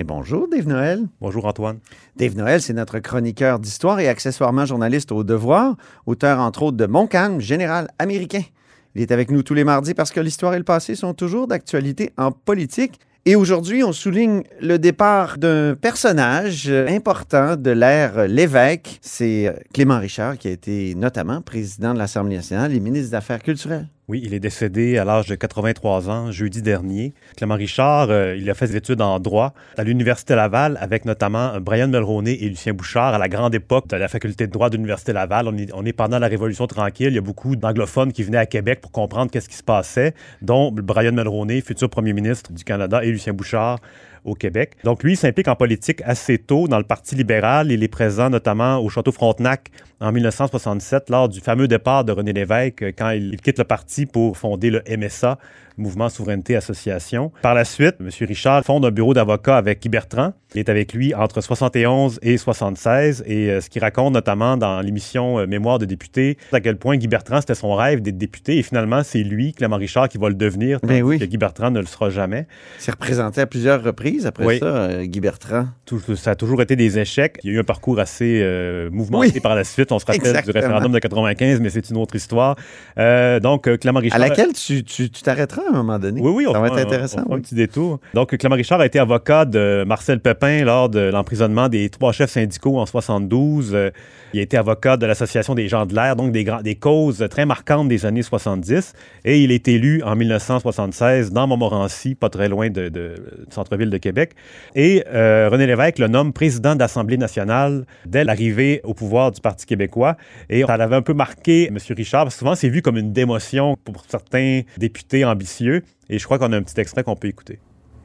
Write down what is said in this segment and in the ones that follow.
Et bonjour, Dave Noël. Bonjour Antoine. Dave Noël, c'est notre chroniqueur d'histoire et accessoirement journaliste au Devoir, auteur entre autres de Mon calme, général américain. Il est avec nous tous les mardis parce que l'histoire et le passé sont toujours d'actualité en politique. Et aujourd'hui, on souligne le départ d'un personnage important de l'ère Lévesque. C'est Clément Richard, qui a été notamment président de l'Assemblée nationale et ministre des Affaires culturelles. Oui, il est décédé à l'âge de 83 ans, jeudi dernier. Clément Richard, euh, il a fait des études en droit à l'Université Laval avec notamment Brian Mulroney et Lucien Bouchard à la grande époque de la faculté de droit de l'Université Laval. On est, pendant la Révolution tranquille. Il y a beaucoup d'anglophones qui venaient à Québec pour comprendre qu'est-ce qui se passait, dont Brian Mulroney, futur premier ministre du Canada, et Lucien Bouchard, au Québec. Donc lui, il s'implique en politique assez tôt dans le Parti libéral. Il est présent notamment au Château Frontenac en 1967 lors du fameux départ de René Lévesque quand il quitte le parti pour fonder le MSA, Mouvement Souveraineté Association. Par la suite, M. Richard fonde un bureau d'avocat avec Guy Bertrand. Il est avec lui entre 71 et 76 et euh, ce qu'il raconte notamment dans l'émission euh, Mémoire de député, à quel point Guy Bertrand, c'était son rêve d'être député et finalement, c'est lui, Clément Richard, qui va le devenir, Ben oui. que Guy Bertrand ne le sera jamais. Il s'est représenté à plusieurs reprises après Oui. ça, euh, Guy Bertrand. Tout- ça a toujours été des échecs. Il y a eu un parcours assez euh, mouvementé Oui. par la suite. On se rappelle Exactement. du référendum de 95, mais c'est une autre histoire. Euh, donc, Clément Richard... À laquelle tu tu- t'arrêteras à un moment donné. Oui, oui, on ça va fera être un- intéressant. on fera oui. un petit détour. Donc, Clément Richard a été avocat de Marcel Pepin lors de l'emprisonnement des trois chefs syndicaux en 72. Euh, il a été avocat de l'Association des gens de l'air, donc des, des causes très marquantes des années 70. Et il est élu en 1976 dans Montmorency, pas très loin de, de- du centre-ville de Québec. Et euh, René Lévesque le nomme président de l'Assemblée nationale dès l'arrivée au pouvoir du Parti québécois. Et ça l'avait un peu marqué, M. Richard, parce que souvent c'est vu comme une démotion pour certains députés ambitieux. Et je crois qu'on a un petit extrait qu'on peut écouter.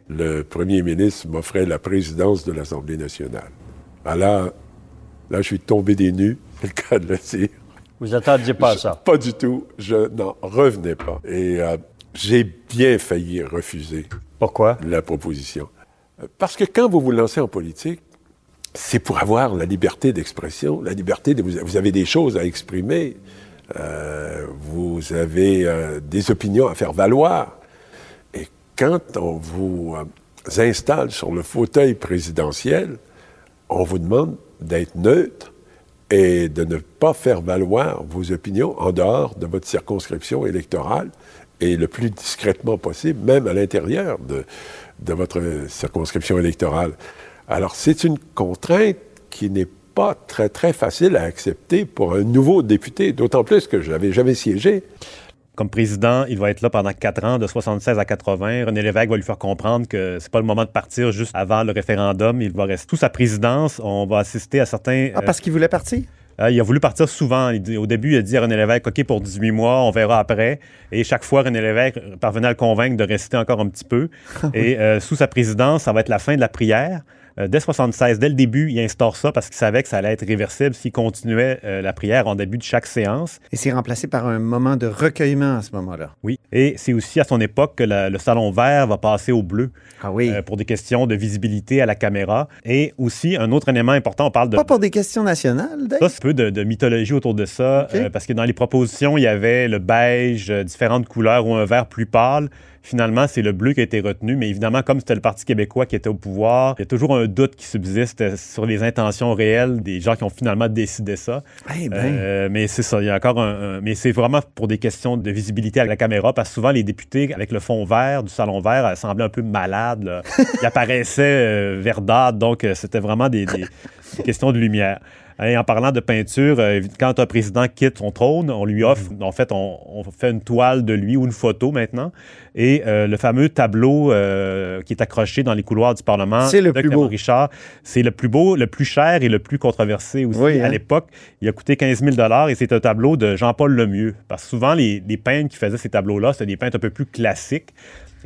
le premier ministre m'offrait la présidence de l'Assemblée nationale. Ah là, là, je suis tombé des nues, c'est le cas de le dire. Vous attendiez pas à ça? Pas du tout. Je n'en revenais pas. Et euh, j'ai bien failli refuser Pourquoi? la proposition. Parce que quand vous vous lancez en politique, c'est pour avoir la liberté d'expression, la liberté de vous, vous avez des choses à exprimer, euh, vous avez euh, des opinions à faire valoir. Et quand on vous euh, installe sur le fauteuil présidentiel, on vous demande d'être neutre et de ne pas faire valoir vos opinions en dehors de votre circonscription électorale et le plus discrètement possible, même à l'intérieur de, de votre circonscription électorale. Alors, c'est une contrainte qui n'est pas très, très facile à accepter pour un nouveau député, d'autant plus que je n'avais jamais siégé. Comme président, il va être là pendant quatre ans, de 76 à 80. René Lévesque va lui faire comprendre que c'est pas le moment de partir juste avant le référendum. Il va rester toute sa présidence. On va assister à certains. Ah, parce qu'il voulait partir? Euh, il a voulu partir souvent. Il au début, il a dit à René Lévesque, OK, pour 18 mois, on verra après. Et chaque fois, René Lévesque parvenait à le convaincre de rester encore un petit peu. Et euh, sous sa présidence, ça va être la fin de la prière. Euh, dès 76, dès le début, il instaure ça parce qu'il savait que ça allait être réversible s'il continuait euh, la prière en début de chaque séance. Et c'est remplacé par un moment de recueillement à ce moment-là. Oui. Et c'est aussi à son époque que la- le salon vert va passer au bleu Ah oui. euh, pour des questions de visibilité à la caméra. Et aussi, un autre élément important, on parle de... Pas pour des questions nationales, Dave? Ça, c'est peu de, de mythologie autour de ça, parce que dans les propositions, il y avait le beige, différentes couleurs ou un vert plus pâle. Finalement, c'est le bleu qui a été retenu, mais évidemment, comme c'était le Parti québécois qui était au pouvoir, il y a toujours un doute qui subsiste euh, sur les intentions réelles des gens qui ont finalement décidé ça. Eh ben. Euh, mais c'est ça, il y a encore un, un- Mais c'est vraiment pour des questions de visibilité à la caméra, parce que souvent, les députés, avec le fond vert du salon vert, euh, semblaient un peu malades. là. Ils apparaissaient euh, verdâtres, donc c'était vraiment des, des- des questions de lumière. Et en parlant de peinture, euh, quand un président quitte son trône, on lui offre, en fait, on, on fait une toile de lui ou une photo maintenant. Et euh, le fameux tableau euh, qui est accroché dans les couloirs du Parlement C'est le de plus Clément beau. Richard, c'est le plus beau, le plus cher et le plus controversé aussi. Oui, à hein? l'époque, il a coûté 15 000 et c'est un tableau de Jean-Paul Lemieux. Parce que souvent, les, les peintres qui faisaient ces tableaux-là, c'était des peintres un peu plus classiques.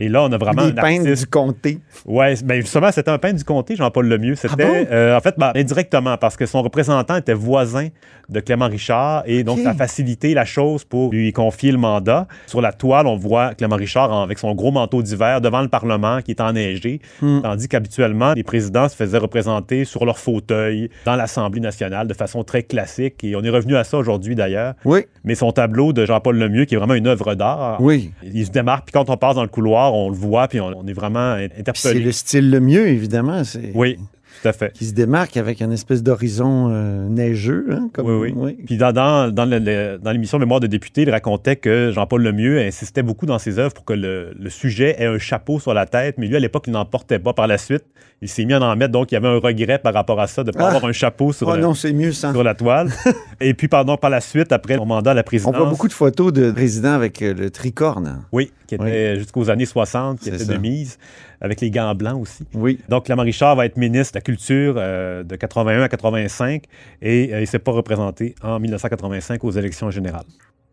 Et là, on a vraiment Des un peintres artiste... du comté. Ouais, ben justement, c'était un peintre du comté, Jean-Paul Lemieux. C'était, bon? euh, en fait, ben, indirectement, parce que son représentant était voisin de Clément Richard, et donc ça a facilité la chose pour lui confier le mandat. Sur la toile, on voit Clément Richard en- avec son gros manteau d'hiver devant le Parlement qui est enneigé, Hmm. tandis qu'habituellement, les présidents se faisaient représenter sur leur fauteuil dans l'Assemblée nationale de façon très classique, et on est revenu à ça aujourd'hui d'ailleurs. Oui, Mais son tableau de Jean-Paul Lemieux, qui est vraiment une œuvre d'art, oui. il se démarque, puis quand on passe dans le couloir, on le voit, puis on, on est vraiment Puis C'est interpellé. le style le mieux, évidemment. Oui, tout à fait. Qui se démarque avec un espèce d'horizon euh, neigeux. Hein, comme, Oui, oui. Puis dans, dans, dans, le- le- dans l'émission Mémoire de député, il racontait que Jean-Paul Lemieux insistait beaucoup dans ses œuvres pour que le, le sujet ait un chapeau sur la tête, mais lui, à l'époque, il n'en portait pas. Par la suite, il s'est mis à en mettre, donc il y avait un regret par rapport à ça, de ne pas Ah! avoir un chapeau sur, Oh non, c'est mieux ça. sur la toile. Et puis, pardon, par la suite, après son mandat à la On présidence... voit beaucoup de photos de présidents avec euh, le tricorne. Oui, qui était jusqu'aux années 60, qui était ça. de mise, avec les gants blancs aussi. Oui. Donc, Clément Richard va être ministre de la Culture euh, de 81 à 85 et euh, il ne s'est pas représenté en 1985 aux élections générales.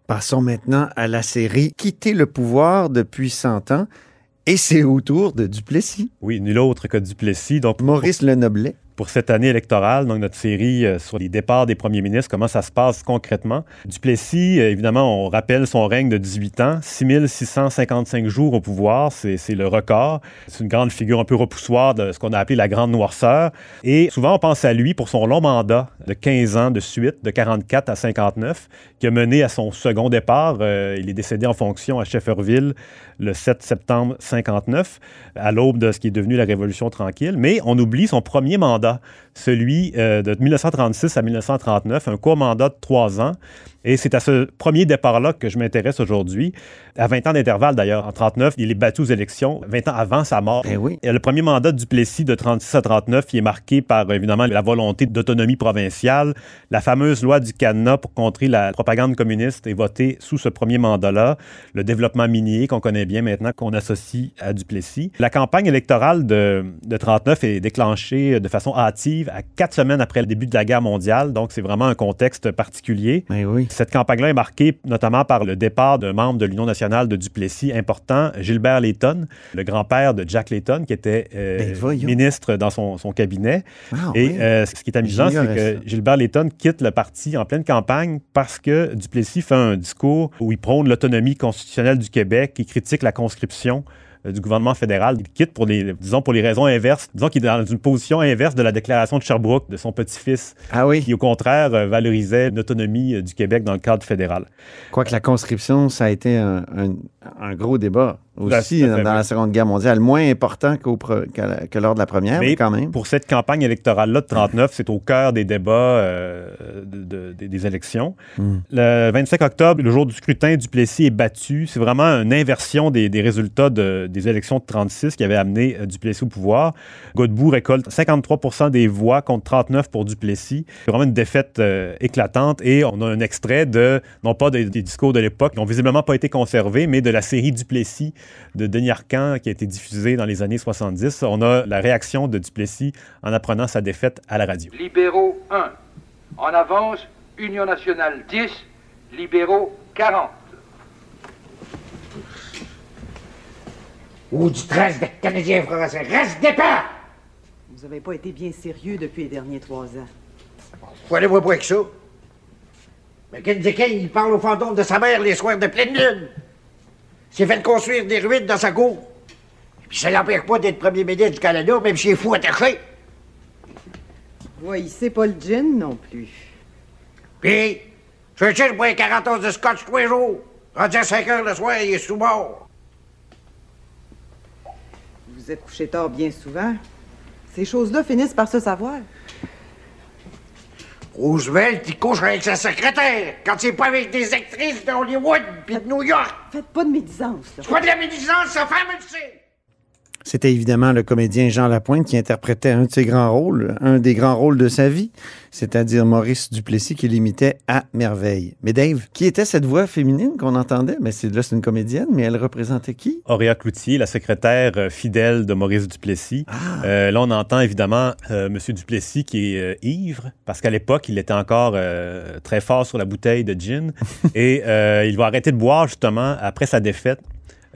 Passons maintenant à la série Quitter le pouvoir depuis 100 ans. Et c'est au tour de Duplessis. Oui, nul autre que Duplessis. Donc, Maurice Lenoblet. Pour cette année électorale, donc notre série euh, sur les départs des premiers ministres, comment ça se passe concrètement. Duplessis, euh, évidemment, on rappelle son règne de 18 ans, 6655 jours au pouvoir, c'est le record. C'est une grande figure un peu repoussoire de ce qu'on a appelé la grande noirceur. Et souvent, on pense à lui pour son long mandat de 15 ans de suite, de 44 à 59, qui a mené à son second départ. Euh, il est décédé en fonction à Shefferville le 7 septembre 59, à l'aube de ce qui est devenu la Révolution tranquille. Mais on oublie son premier mandat, celui euh, de 1936 à 1939, un court mandat de trois ans. Et c'est à ce premier départ-là que je m'intéresse aujourd'hui. À 20 ans d'intervalle, d'ailleurs, en 39, il est battu aux élections, 20 ans avant sa mort. Ben oui. Et le premier mandat de Duplessis de 36 à 39, il est marqué par, évidemment, la volonté d'autonomie provinciale. La fameuse loi du cadenas pour contrer la propagande communiste est votée sous ce premier mandat-là. Le développement minier qu'on connaît bien maintenant, qu'on associe à Duplessis. La campagne électorale de, de 39 est déclenchée de façon hâtive à quatre semaines après le début de la guerre mondiale. Donc, c'est vraiment un contexte particulier. Ben oui. Cette campagne-là est marquée notamment par le départ d'un membre de l'Union nationale de Duplessis important, Gilbert Layton, le grand-père de Jack Layton, qui était euh, Ben ministre dans son, son cabinet. Ah, Et oui. euh, ce qui est amusant, c'est que ça. Gilbert Layton quitte le parti en pleine campagne parce que Duplessis fait un discours où il prône l'autonomie constitutionnelle du Québec, il critique la conscription du gouvernement fédéral. Il quitte pour les, disons, pour les raisons inverses. Disons qu'il est dans une position inverse de la déclaration de Sherbrooke de son petit-fils, Ah oui. qui au contraire euh, valorisait l'autonomie euh, du Québec dans le cadre fédéral. Quoique la conscription, ça a été un, un- un gros débat aussi dans la Seconde Guerre mondiale. Moins important la- que lors de la première, mais, Mais quand même. pour cette campagne électorale-là de 39, c'est au cœur des débats euh, de- de- des- élections. Hmm. Le 25 octobre, le jour du scrutin, Duplessis est battu. C'est vraiment une inversion des, des résultats de- des élections de 36 qui avaient amené euh, Duplessis au pouvoir. Godbout récolte 53% des voix contre 39 pour Duplessis. C'est vraiment une défaite euh, éclatante et on a un extrait de, non pas des, des discours de l'époque qui n'ont visiblement pas été conservés, mais de la série Duplessis de Denis Arcand qui a été diffusée dans les années 70. On a la réaction de Duplessis en apprenant sa défaite à la radio. Libéraux 1. En avance, Union nationale 10, libéraux 40. Ou du trace de Canadiens français. Reste départ! Vous avez pas été bien sérieux depuis les derniers trois ans. Faut aller voir avec ça. Mais Kendikin, il parle au fantôme de sa mère les soirs de pleine lune. S'est fait construire des ruines dans sa cour. Puis ça l'empêche pas d'être premier ministre du Canada, même s'il est fou attaché. Voyez, pas le gin non plus. Puis, Churchill boit 40 onces de scotch tous les jours. Rendu à 5 heures le soir, il est sous mort. Vous êtes couché tard bien souvent. Ces choses-là finissent par se savoir. Roosevelt, il couche avec sa secrétaire quand c'est pas avec des actrices de Hollywood puis de New York. Faites pas de médisance, là. C'est pas de la médisance, sa femme le sait. C'était évidemment le comédien Jean Lapointe qui interprétait un de ses grands rôles, un des grands rôles de sa vie, c'est-à-dire Maurice Duplessis qui l'imitait à merveille. Mais Dave, qui était cette voix féminine qu'on entendait? Mais c'est là, c'est une comédienne, mais elle représentait qui? Auréa Cloutier, la secrétaire euh, fidèle de Maurice Duplessis. Euh, là, on entend évidemment euh, M. Duplessis qui est euh, ivre, parce qu'à l'époque, il était encore très fort sur la bouteille de gin. et il va arrêter de boire, justement, après sa défaite.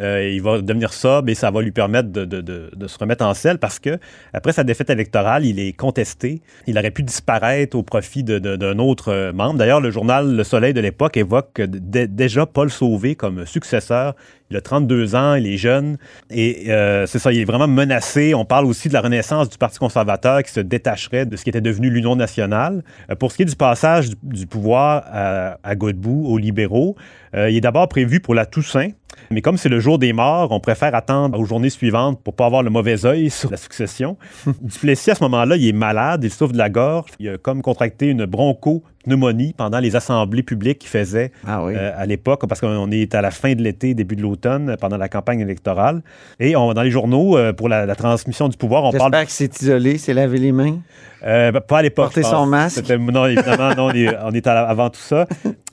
Euh, il va devenir sobre et ça va lui permettre de, de, se remettre en selle parce que, après sa défaite électorale, il est contesté. Il aurait pu disparaître au profit d'un autre euh, membre. D'ailleurs, le journal Le Soleil de l'époque évoque déjà Paul Sauvé comme successeur il a 32 ans, il est jeune. Et euh, c'est ça, il est vraiment menacé. On parle aussi de la renaissance du Parti conservateur qui se détacherait de ce qui était devenu l'Union nationale. Euh, pour ce qui est du passage du, pouvoir à, à Godbout aux libéraux, euh, il est d'abord prévu pour la Toussaint. Mais comme c'est le jour des morts, on préfère attendre aux journées suivantes pour pas avoir le mauvais œil sur la succession. Duplessis, à ce moment-là, il est malade, il souffre de la gorge. Il a comme contracté une broncho pneumonie pendant les assemblées publiques qu'il faisait ah euh, à l'époque, parce qu'on est à la fin de l'été, début de l'automne, pendant la campagne électorale. Et on, dans les journaux, euh, pour la, transmission du pouvoir, on parle... J'espère que c'est isolé, c'est laver les mains. Euh, pas à l'époque. Porter son masque. Non, évidemment, non, on est, on est avant tout ça.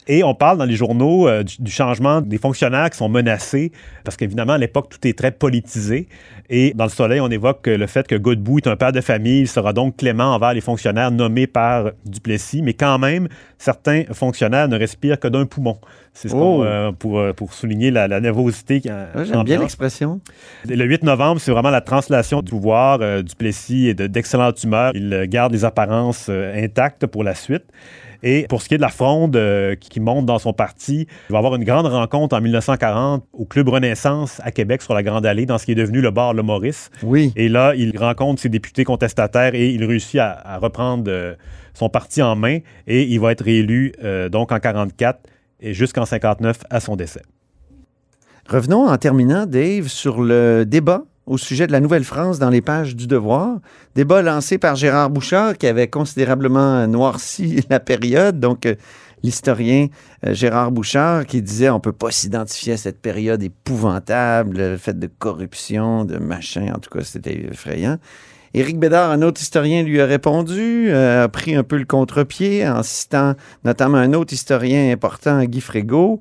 Et on parle dans les journaux euh, du, changement des fonctionnaires qui sont menacés, parce qu'évidemment, à l'époque, tout est très politisé. Et dans le Soleil, on évoque le fait que Godbout est un père de famille, il sera donc clément envers les fonctionnaires nommés par Duplessis, mais quand même, certains fonctionnaires ne respirent que d'un poumon. C'est ce oh. euh, pour, euh, pour souligner la, nervosité. J'aime bien l'expression. Le 8 novembre, c'est vraiment la translation du pouvoir. Duplessis est d'excellente humeur. Il garde les apparences intactes pour la suite. Et pour ce qui est de la fronde euh, qui, monte dans son parti, il va avoir une grande rencontre en 1940 au Club Renaissance à Québec sur la Grande Allée, dans ce qui est devenu le bar Le Maurice. Oui. Et là, il rencontre ses députés contestataires et il réussit à, reprendre euh, son parti en main et il va être réélu euh, donc en 44 et jusqu'en 59 à son décès. Revenons en terminant, Dave, sur le débat au sujet de la Nouvelle-France dans les pages du Devoir. Débat lancé par Gérard Bouchard qui avait considérablement noirci la période. Donc, euh, l'historien euh, Gérard Bouchard qui disait on peut pas s'identifier à cette période épouvantable, faite de corruption, de machin. En tout cas, c'était effrayant. Éric Bédard, un autre historien, lui a répondu, euh, a pris un peu le contre-pied en citant notamment un autre historien important, Guy Frégaud,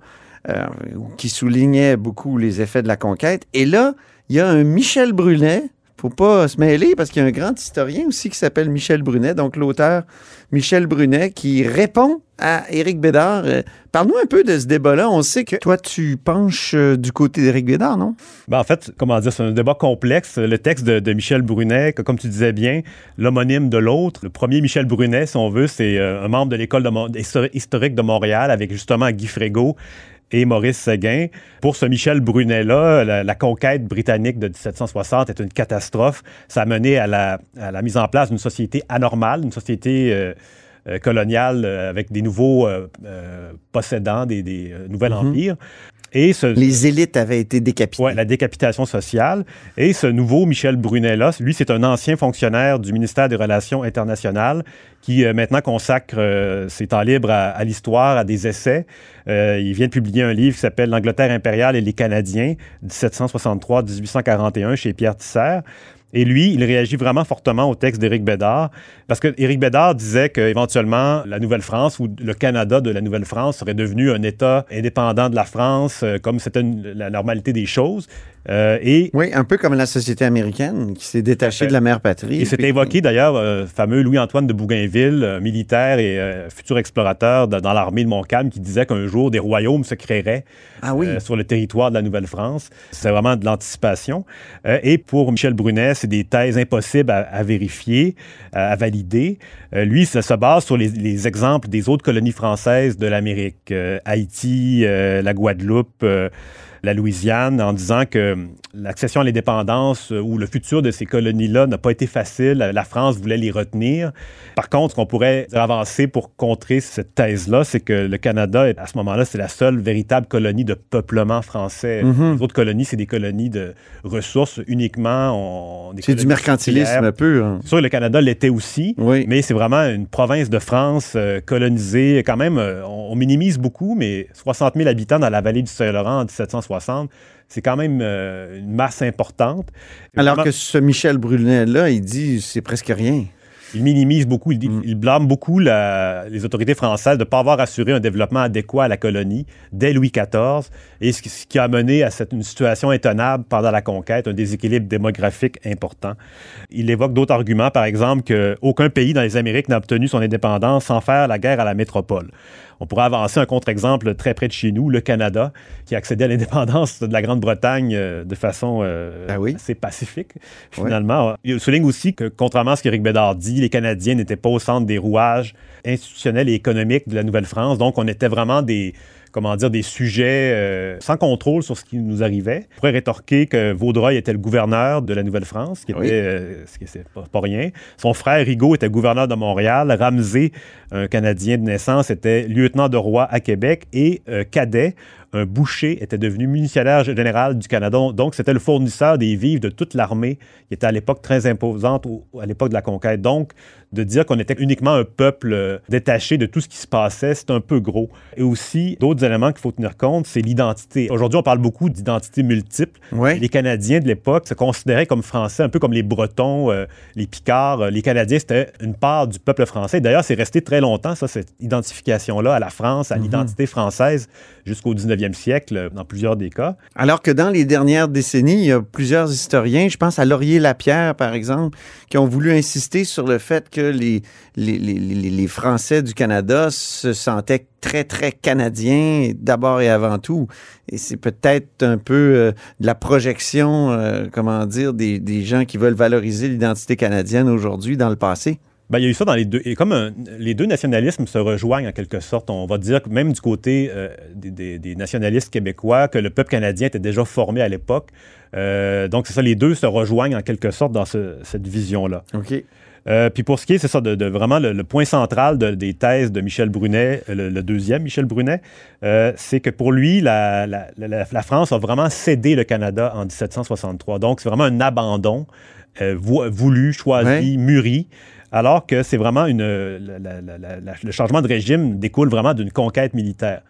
qui soulignait beaucoup les effets de la conquête. Et là, il y a un Michel Brunet, faut pas se mêler parce qu'il y a un grand historien aussi qui s'appelle Michel Brunet, donc l'auteur Michel Brunet, qui répond à Éric Bédard. Euh, parle-nous un peu de ce débat-là. On sait que toi, tu penches euh, du côté d'Éric Bédard, non? Ben, en fait, comment dire, c'est un débat complexe. Le texte de, Michel Brunet, comme tu disais bien, l'homonyme de l'autre. Le premier Michel Brunet, si on veut, c'est euh, un membre de l'école historique de Montréal avec justement Guy Frégaud et Maurice Séguin. Pour ce Michel Brunet-là, la, conquête britannique de 1760 est une catastrophe. Ça a mené à la, mise en place d'une société anormale, une société euh, euh, coloniale euh, avec des nouveaux possédants, des, des nouveaux mhm. empires. Et Les élites avaient été décapitées. Oui, la décapitation sociale. Et ce nouveau Michel Brunet-là, lui, c'est un ancien fonctionnaire du ministère des Relations internationales qui euh, maintenant consacre euh, ses temps libres à, l'histoire, à des essais. Euh, il vient de publier un livre qui s'appelle L'Angleterre impériale et les Canadiens, 1763-1841 chez Pierre Tisser. Et lui, il réagit vraiment fortement au texte d'Éric Bédard, parce que Éric Bédard disait qu'éventuellement, la Nouvelle-France ou le Canada de la Nouvelle-France serait devenu un État indépendant de la France, euh, comme c'était la normalité des choses. Euh, et, oui, un peu comme la société américaine qui s'est détachée de la mère patrie. Et c'était évoqué d'ailleurs, euh, fameux Louis-Antoine de Bougainville, militaire et futur explorateur dans l'armée de Montcalm, qui disait qu'un jour des royaumes se créeraient ah oui. sur le territoire de la Nouvelle-France. C'est vraiment de l'anticipation. et pour Michel Brunet, c'est des thèses impossibles à, vérifier, à, valider. Euh, lui, ça se base sur les, exemples des autres colonies françaises de l'Amérique, euh, Haïti, euh, la Guadeloupe la Louisiane en disant que l'accession à l'indépendance euh, ou le futur de ces colonies-là n'a pas été facile. La France voulait les retenir. Par contre, ce qu'on pourrait avancer pour contrer cette thèse-là, c'est que le Canada, à ce moment-là, c'est la seule véritable colonie de peuplement français. Mm-hmm. Les autres colonies, c'est des colonies de ressources uniquement. C'est du mercantilisme un peu. Hein. Sûr, le Canada l'était aussi, mais c'est vraiment une province de France euh, colonisée. Quand même, euh, on, minimise beaucoup, mais 60 000 habitants dans la vallée du Saint-Laurent en 1760 c'est quand même euh, une masse importante. Alors que ce Michel Brunet-là, il dit c'est presque rien. Il minimise beaucoup, il, il blâme beaucoup la- les autorités françaises de ne pas avoir assuré un développement adéquat à la colonie dès Louis XIV, et ce qui, ce qui a mené à cette, une situation intenable pendant la conquête, un déséquilibre démographique important. Il évoque d'autres arguments, par exemple qu'aucun pays dans les Amériques n'a obtenu son indépendance sans faire la guerre à la métropole. On pourrait avancer un contre-exemple très près de chez nous, le Canada, qui a accédé à l'indépendance de la Grande-Bretagne euh, de façon euh, assez pacifique, finalement. Il souligne aussi que, contrairement à ce qu'Éric Bédard dit, les Canadiens n'étaient pas au centre des rouages institutionnels et économiques de la Nouvelle-France. Donc, on était vraiment des comment dire, des sujets euh, sans contrôle sur ce qui nous arrivait. On pourrait rétorquer que Vaudreuil était le gouverneur de la Nouvelle-France, qui était, Oui. euh, ce qui c'est pas, pas rien. Son frère Rigaud était gouverneur de Montréal. Ramsey, un Canadien de naissance, était lieutenant de roi à Québec. Et euh, Cadet, un boucher, était devenu municipalaire général du Canada. Donc, c'était le fournisseur des vivres de toute l'armée, qui était à l'époque très imposante au- à l'époque de la conquête. Donc, de dire qu'on était uniquement un peuple euh, détaché de tout ce qui se passait, c'est un peu gros. Et aussi, d'autres éléments qu'il faut tenir compte, c'est l'identité. Aujourd'hui, on parle beaucoup d'identité multiple. Les Canadiens de l'époque se considéraient comme français, un peu comme les Bretons, euh, les Picards. Euh, Les Canadiens, c'était une part du peuple français. D'ailleurs, c'est resté très longtemps, ça, cette identification-là à la France, à Mhm. l'identité française, jusqu'au 19e siècle, euh, dans plusieurs des cas. Alors que dans les dernières décennies, il y a plusieurs historiens, je pense à Laurier Lapierre, par exemple, qui ont voulu insister sur le fait que les, les, les- les- les Français du Canada se sentaient très, très canadiens, d'abord et avant tout. Et c'est peut-être un peu euh, de la projection, euh, comment dire, des, des gens qui veulent valoriser l'identité canadienne aujourd'hui dans le passé. Ben, il y a eu ça dans les deux. Et comme un- les deux nationalismes se rejoignent en quelque sorte, on va dire que même du côté euh, des, des- des nationalistes québécois, que le peuple canadien était déjà formé à l'époque. Euh, donc, c'est ça, les deux se rejoignent en quelque sorte dans ce- cette vision-là. OK. Euh, puis pour ce qui est, c'est ça, de, de vraiment le, le point central de- des thèses de Michel Brunet, euh, le, le deuxième Michel Brunet, euh, c'est que pour lui, la, la- la- la France a vraiment cédé le Canada en 1763. Donc, c'est vraiment un abandon euh, vou- voulu, choisi, mûri. Alors que c'est vraiment une. la- la- la- la- la- le changement de régime découle vraiment d'une conquête militaire.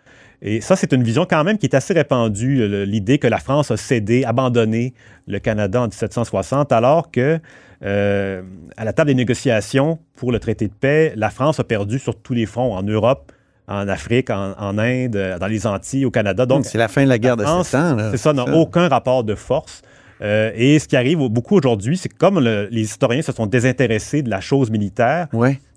Et ça, c'est une vision quand même qui est assez répandue, l'idée que la France a cédé, abandonné le Canada en 1760, alors que euh, à la table des négociations pour le traité de paix, la France a perdu sur tous les fronts, en Europe, en Afrique, en, en Inde, dans les Antilles, au Canada. Donc, c'est la fin de la guerre de France, sept ans. là. C'est ça, n'a aucun rapport de force. Euh, et ce qui arrive au- beaucoup aujourd'hui, c'est que comme le- les historiens se sont désintéressés de la chose militaire,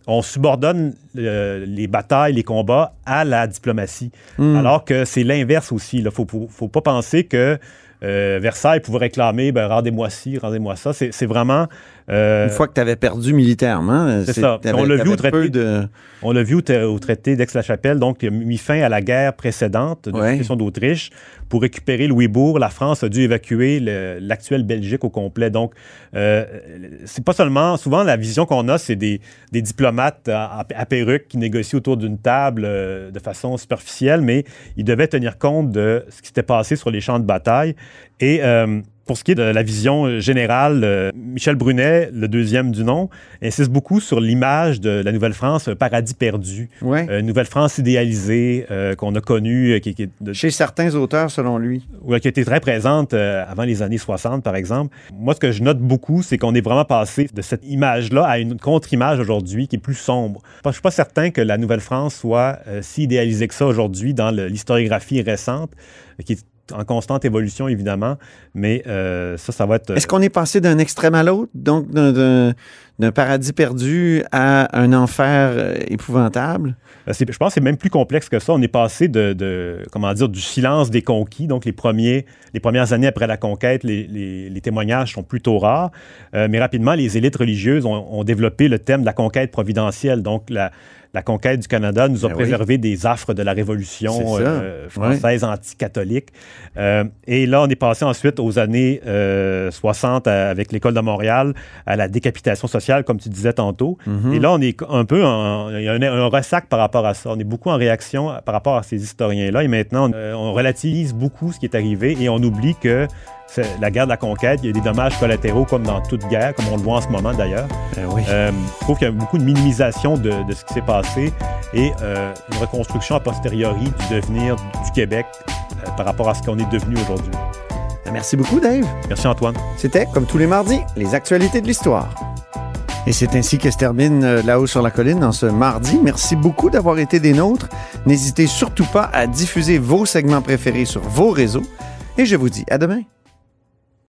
on subordonne euh, les batailles, les combats à la diplomatie. Hmm. Alors que c'est l'inverse aussi. Il ne faut, pas penser que euh, Versailles pouvait réclamer ben, rendez-moi ci, rendez-moi ça. C'est vraiment. Euh, Une fois que tu avais perdu militairement, c'est ça. On l'a vu au traité, de... on l'a vu au, tra- au traité d'Aix-la-Chapelle, donc qui a mis fin à la guerre précédente de Ouais. l'occupation d'Autriche. Pour récupérer Louisbourg, la France a dû évacuer le- l'actuelle Belgique au complet. Donc, euh, c'est pas seulement, souvent la vision qu'on a, c'est des, des diplomates à, à perruque qui négocient autour d'une table euh, de façon superficielle, mais ils devaient tenir compte de ce qui s'était passé sur les champs de bataille. Et euh, pour ce qui est de la vision générale, euh, Michel Brunet, le deuxième du nom, insiste beaucoup sur l'image de la Nouvelle-France, un paradis perdu. Ouais. Euh, Nouvelle-France idéalisée euh, qu'on a connue. euh, qui, qui de- Chez certains auteurs, selon lui. Ouais, qui était très présente euh, avant les années 60, par exemple. Moi, ce que je note beaucoup, c'est qu'on est vraiment passé de cette image-là à une contre-image aujourd'hui qui est plus sombre. Je suis pas certain que la Nouvelle-France soit euh, si idéalisée que ça aujourd'hui dans l'historiographie récente, euh, qui est en constante évolution, évidemment, mais euh, ça, ça va être... Est-ce qu'on est passé d'un extrême à l'autre, donc d'un- paradis perdu à un enfer euh, épouvantable? Euh, c'est- Je pense que c'est même plus complexe que ça. On est passé de, de- comment dire, du silence des conquis. Donc, les, premiers, les premières années après la conquête, les, les- les témoignages sont plutôt rares. Euh, mais rapidement, les élites religieuses ont, ont développé le thème de la conquête providentielle. Donc, la, la conquête du Canada nous a Ben oui. préservé des affres de la Révolution ça. euh, française anticatholique. Euh, et là, on est passé ensuite aux années euh, 60 à- avec l'École de Montréal à la décapitation sociale, comme tu disais tantôt. Mhm. Et là, on est un peu en, il y a un, un ressac par rapport à ça. On est beaucoup en réaction par rapport à ces historiens-là. Et maintenant, on, euh, on relativise beaucoup ce qui est arrivé et on oublie que la guerre de la conquête, il y a des dommages collatéraux comme dans toute guerre, comme on le voit en ce moment d'ailleurs. Euh, je trouve qu'il y a beaucoup de minimisation de, de ce qui s'est passé et euh, une reconstruction a posteriori du devenir du Québec euh, par rapport à ce qu'on est devenu aujourd'hui. Merci beaucoup, Dave. Merci Antoine. C'était, comme tous les mardis, les actualités de l'histoire. Et c'est ainsi que se termine là-haut sur la colline en ce mardi. Merci beaucoup d'avoir été des nôtres. N'hésitez surtout pas à diffuser vos segments préférés sur vos réseaux. Et je vous dis à demain.